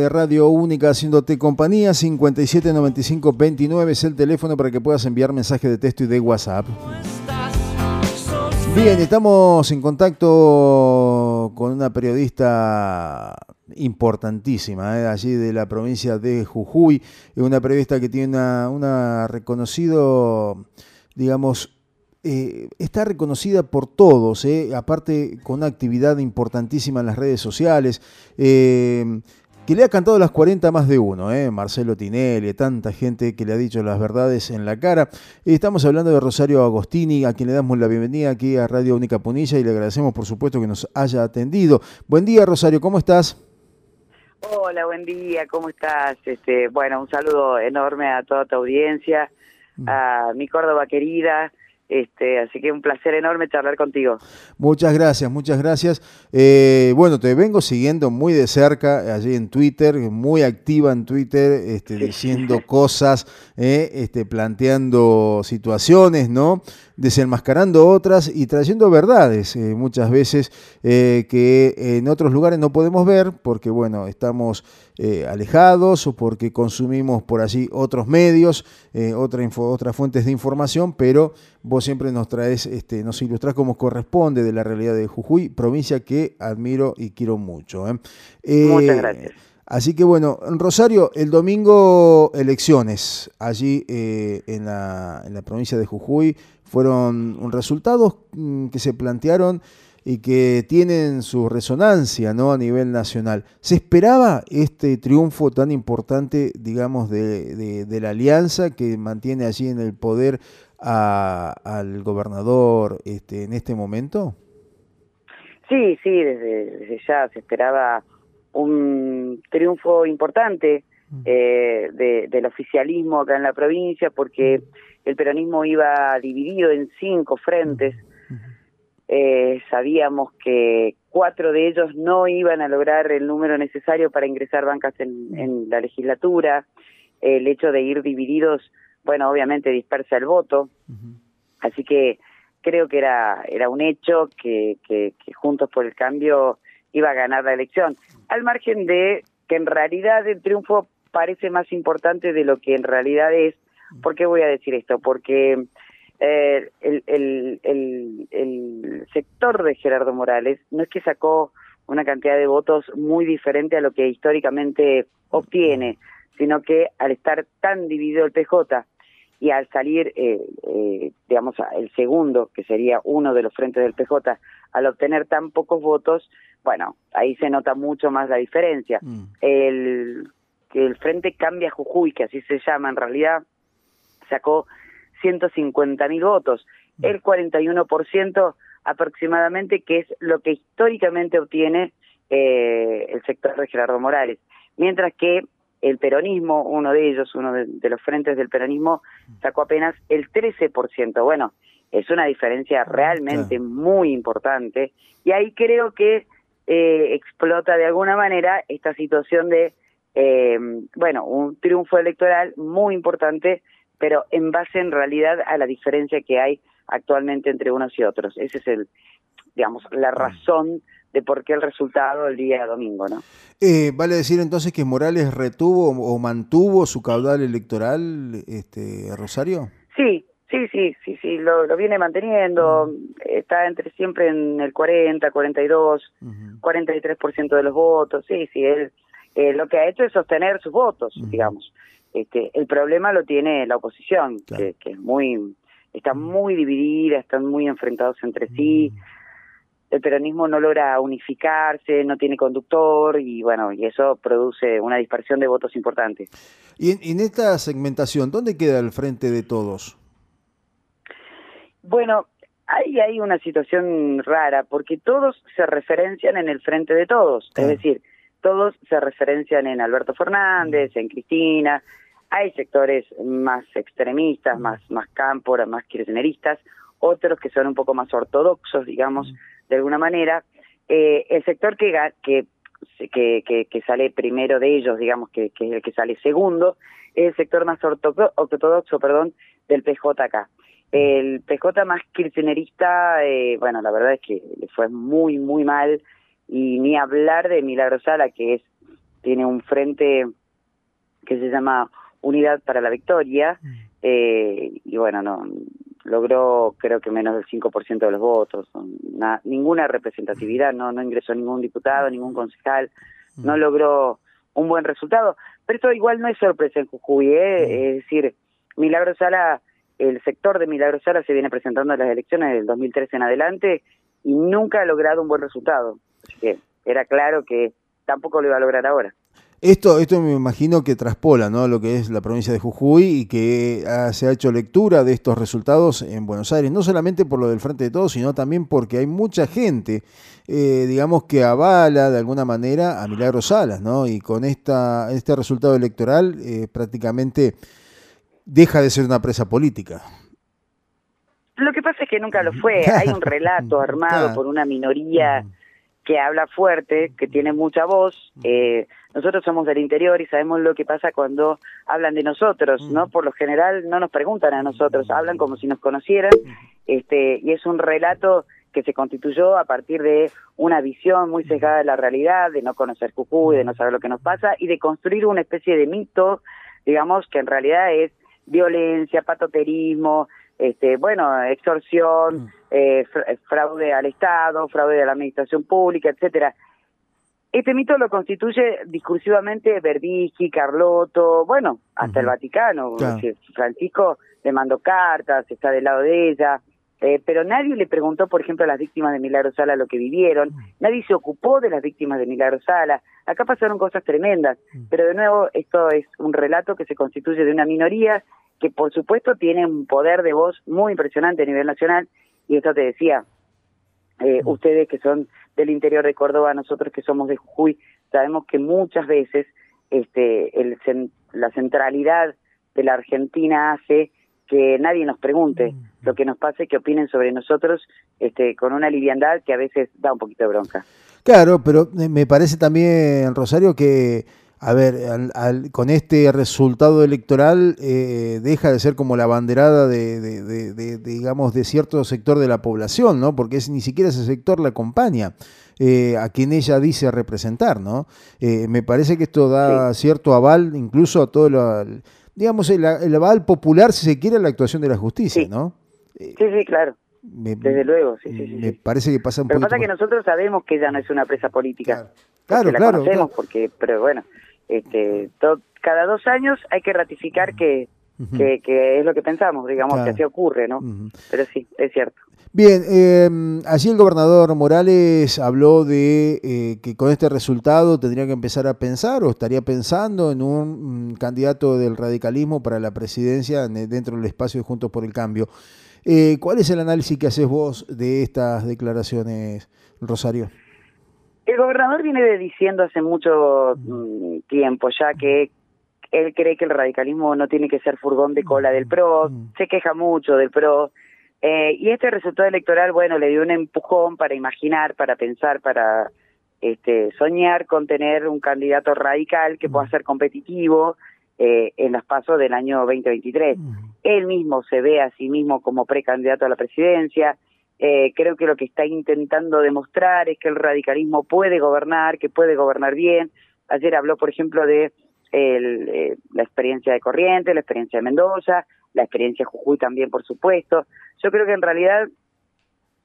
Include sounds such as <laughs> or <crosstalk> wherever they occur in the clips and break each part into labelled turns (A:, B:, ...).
A: de Radio Única haciéndote compañía, 579529 es el teléfono para que puedas enviar mensajes de texto y de WhatsApp. Bien, estamos en contacto con una periodista importantísima, eh, allí de la provincia de Jujuy, una periodista que tiene una, una reconocido, digamos, eh, está reconocida por todos, eh, aparte con una actividad importantísima en las redes sociales, que le ha cantado las 40 más de uno, Marcelo Tinelli, tanta gente que le ha dicho las verdades en la cara. Estamos hablando de Rosario Agostini, a quien le damos la bienvenida aquí a Radio Única Punilla y le agradecemos por supuesto que nos haya atendido. Buen día Rosario, ¿cómo estás?
B: Hola, buen día, ¿cómo estás? Este, bueno, un saludo enorme a toda tu audiencia, mm. a mi Córdoba querida, este, así que un placer enorme charlar contigo.
A: Muchas gracias, muchas gracias. Eh, bueno, te vengo siguiendo muy de cerca allí en Twitter, muy activa en Twitter, este, diciendo <laughs> cosas, eh, este, planteando situaciones, ¿no? Desenmascarando otras y trayendo verdades eh, muchas veces que en otros lugares no podemos ver porque, bueno, estamos alejados o porque consumimos por allí otros medios, otra otras fuentes de información, pero vos siempre nos traes, este, nos ilustrás como corresponde de la realidad de Jujuy, provincia que admiro y quiero mucho.
B: ¿eh? Muchas eh, gracias.
A: Así que bueno, en Rosario, el domingo elecciones allí eh, en, la, en la provincia de Jujuy fueron resultados mm, que se plantearon y que tienen su resonancia ¿no? a nivel nacional. ¿Se esperaba este triunfo tan importante, digamos, de, de la alianza que mantiene allí en el poder al gobernador este, en este momento?
B: Sí, sí, desde, ya se esperaba un triunfo importante mm. eh, del oficialismo acá en la provincia porque el peronismo iba dividido en cinco frentes. Mm. Eh, sabíamos que cuatro de ellos no iban a lograr el número necesario para ingresar bancas en, en la legislatura. El hecho de ir divididos bueno, obviamente dispersa el voto, así que creo que era, era un hecho que, que, Juntos por el Cambio iba a ganar la elección, al margen de que en realidad el triunfo parece más importante de lo que en realidad es. ¿Por qué voy a decir esto? Porque eh, el, el, el, el sector de Gerardo Morales no es que sacó una cantidad de votos muy diferente a lo que históricamente obtiene, sino que al estar tan dividido el PJ y al salir, eh, eh, digamos, el segundo, que sería uno de los frentes del PJ, al obtener tan pocos votos, bueno, ahí se nota mucho más la diferencia. Mm. El que el Frente Cambia Jujuy, que así se llama en realidad, sacó 150 mil votos, mm. el 41% aproximadamente, que es lo que históricamente obtiene eh, el sector de Gerardo Morales. Mientras que el peronismo, uno de ellos, uno de, los frentes del peronismo, sacó apenas el 13%. Bueno, es una diferencia realmente muy importante y ahí creo que eh, explota de alguna manera esta situación de, eh, bueno, un triunfo electoral muy importante, pero en base en realidad a la diferencia que hay actualmente entre unos y otros. Ese es el, digamos, la razón de por qué el resultado el día domingo, ¿no?
A: Eh, vale decir entonces que Morales retuvo o mantuvo su caudal electoral, este Rosario.
B: Sí, sí, sí, sí, sí, lo, viene manteniendo, está entre siempre en el 40, 42, 43% de los votos, sí, sí, él eh, lo que ha hecho es sostener sus votos, digamos. Este, el problema lo tiene la oposición, que, que, es muy, está muy dividida, están muy enfrentados entre sí el peronismo no logra unificarse, no tiene conductor y bueno, y eso produce una dispersión de votos importante.
A: Y en, esta segmentación, ¿dónde queda el frente de todos?
B: Bueno, ahí hay una situación rara porque todos se referencian en el frente de todos, es decir, todos se referencian en Alberto Fernández, en Cristina, hay sectores más extremistas, más más cámpora, más kirchneristas, otros que son un poco más ortodoxos, digamos, de alguna manera. Eh, el sector que, que, que, que, sale primero de ellos, digamos, que, que es el que sale segundo, es el sector más ortodoxo, perdón, del PJ acá. El PJ más kirchnerista, eh, bueno, la verdad es que le fue muy, muy mal, y ni hablar de Milagro Sala, que es tiene un frente que se llama Unidad para la Victoria, mm. eh, y bueno, no logró creo que menos del 5% de los votos, ninguna representatividad, no, no ingresó ningún diputado, ningún concejal, no logró un buen resultado, pero esto igual no es sorpresa en Jujuy, ¿eh? Es decir, Milagro Sala, el sector de Milagro Sala se viene presentando en las elecciones del 2013 en adelante y nunca ha logrado un buen resultado, así que era claro que tampoco lo iba a lograr ahora.
A: Esto, esto me imagino que traspola ¿no? lo que es la provincia de Jujuy y que se ha hecho lectura de estos resultados en Buenos Aires, no solamente por lo del Frente de Todos, sino también porque hay mucha gente, eh, digamos, que avala de alguna manera a Milagro Salas, ¿no? Y con esta, este resultado electoral eh, prácticamente deja de ser una presa política.
B: Lo que pasa es que nunca lo fue. <laughs> Hay un relato armado por una minoría que habla fuerte, que tiene mucha voz. Eh, nosotros somos del interior y sabemos lo que pasa cuando hablan de nosotros, ¿no? Por lo general no nos preguntan a nosotros, hablan como si nos conocieran, este, y es un relato que se constituyó a partir de una visión muy sesgada de la realidad, de no conocer Jujuy, de no saber lo que nos pasa y de construir una especie de mito, digamos, que en realidad es violencia, patoterismo, este, bueno, extorsión, eh, fraude al Estado, fraude a la administración pública, etcétera. Este mito lo constituye discursivamente Verdischi, Carlotto, bueno, hasta el Vaticano. Francisco le mandó cartas, está del lado de ella, eh, pero nadie le preguntó, por ejemplo, a las víctimas de Milagro Sala lo que vivieron, nadie se ocupó de las víctimas de Milagro Sala. Acá pasaron cosas tremendas, pero de nuevo esto es un relato que se constituye de una minoría que por supuesto tiene un poder de voz muy impresionante a nivel nacional, y esto te decía, eh, ustedes que son del interior de Córdoba, nosotros que somos de Jujuy, sabemos que muchas veces este, el, la centralidad de la Argentina hace que nadie nos pregunte. Lo que nos pase, que opinen sobre nosotros este, con una liviandad que a veces da un poquito de bronca.
A: Claro, pero me parece también, Rosario, que a ver, con este resultado electoral eh, deja de ser como la banderada de, digamos, de cierto sector de la población, ¿no? Porque es, ni siquiera ese sector la acompaña eh, a quien ella dice representar, ¿no? Eh, me parece que esto da cierto aval incluso a todo lo, digamos, el, aval popular, si se quiere, a la actuación de la justicia, ¿no?
B: sí, sí, claro. Desde luego, sí, sí,
A: Me parece que pasa un
B: Pero pasa que nosotros sabemos que ella no es una presa política. Claro, claro. La conocemos porque, pero bueno, este, cada dos años hay que ratificar que, que, es lo que pensamos, digamos, que así ocurre, ¿no? Pero sí, es cierto.
A: Bien, eh, allí el gobernador Morales habló de eh, que con este resultado tendría que empezar a pensar o estaría pensando en un mm, candidato del radicalismo para la presidencia dentro del espacio de Juntos por el Cambio. Eh, ¿Cuál es el análisis que haces vos de estas declaraciones, Rosario?
B: El gobernador viene diciendo hace mucho mm, tiempo ya que él cree que el radicalismo no tiene que ser furgón de cola del PRO, se queja mucho del PRO, eh, y este resultado electoral, bueno, le dio un empujón para imaginar, para pensar, para este, soñar con tener un candidato radical que pueda ser competitivo eh, en los pasos del año 2023. Él mismo se ve a sí mismo como precandidato a la presidencia, eh, creo que lo que está intentando demostrar es que el radicalismo puede gobernar, que puede gobernar bien. Ayer habló, por ejemplo, de eh, la experiencia de Corrientes, la experiencia de Mendoza, la experiencia de Jujuy también, por supuesto. Yo creo que en realidad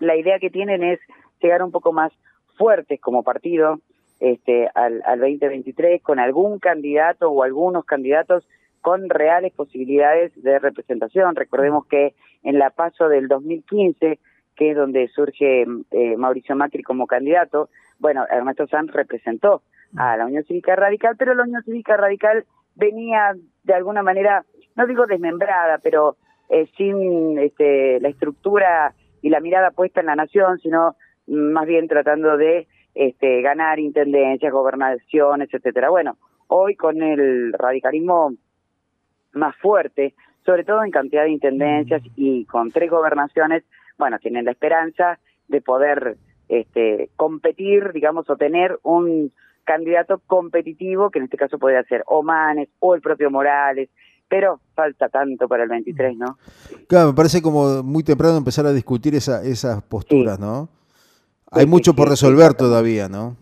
B: la idea que tienen es llegar un poco más fuertes como partido este, al, al 2023 con algún candidato o algunos candidatos con reales posibilidades de representación. Recordemos que en la paso del 2015 que es donde surge eh, Mauricio Macri como candidato, bueno, Ernesto Sanz representó a la Unión Cívica Radical, pero la Unión Cívica Radical venía de alguna manera, no digo desmembrada, pero eh, sin este, la estructura y la mirada puesta en la nación, sino más bien tratando de este, ganar intendencias, gobernaciones, etcétera. Bueno, hoy con el radicalismo más fuerte, sobre todo en cantidad de intendencias y con tres gobernaciones, bueno, tienen la esperanza de poder este, competir, digamos, o tener un candidato competitivo, que en este caso podría ser Omanes o el propio Morales, pero falta tanto para el 23, ¿no?
A: Claro, me parece como muy temprano empezar a discutir esa, esas posturas, ¿no? Hay mucho por resolver todavía, ¿no?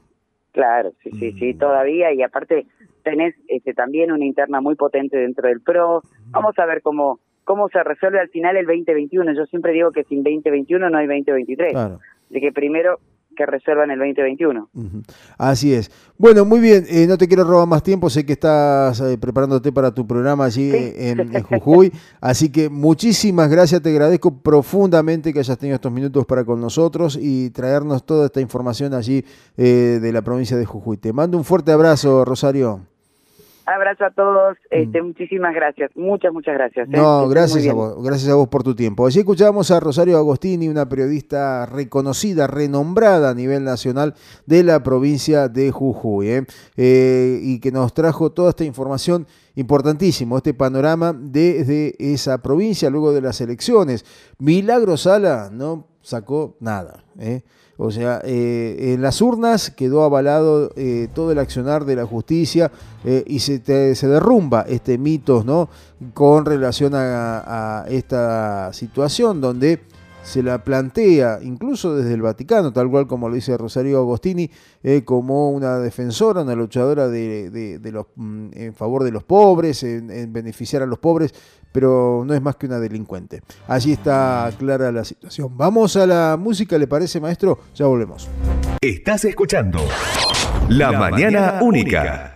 B: Claro, sí, sí, sí, mm. todavía, y aparte tenés este, también una interna muy potente dentro del PRO. Vamos a ver cómo, cómo se resuelve al final el 2021. Yo siempre digo que sin 2021 no hay 2023. Claro. De que primero que reservan el 2021.
A: Así es. Bueno, muy bien, eh, no te quiero robar más tiempo, sé que estás eh, preparándote para tu programa allí en, <laughs> Jujuy, así que muchísimas gracias, te agradezco profundamente que hayas tenido estos minutos para con nosotros y traernos toda esta información allí eh, de la provincia de Jujuy. Te mando un fuerte abrazo, Rosario.
B: Abrazo a todos, este, mm. muchísimas gracias, muchas, muchas gracias.
A: ¿eh? No, gracias a vos, gracias a vos por tu tiempo. Allí escuchamos a Rosario Agostini, una periodista reconocida, renombrada a nivel nacional de la provincia de Jujuy, ¿eh? Eh, y que nos trajo toda esta información importantísimo, este panorama desde esa provincia luego de las elecciones. Milagro Sala no sacó nada. ¿eh? O sea, eh, en las urnas quedó avalado eh, todo el accionar de la justicia y se, se, derrumba este mito ¿no? con relación a, esta situación donde se la plantea incluso desde el Vaticano, tal cual como lo dice Rosario Agostini, como una defensora, una luchadora de, mm, en favor de los pobres, en, beneficiar a los pobres, pero no es más que una delincuente. Allí está clara la situación. Vamos a la música, ¿le parece, maestro? Ya volvemos.
C: Estás escuchando La, Mañana, Única.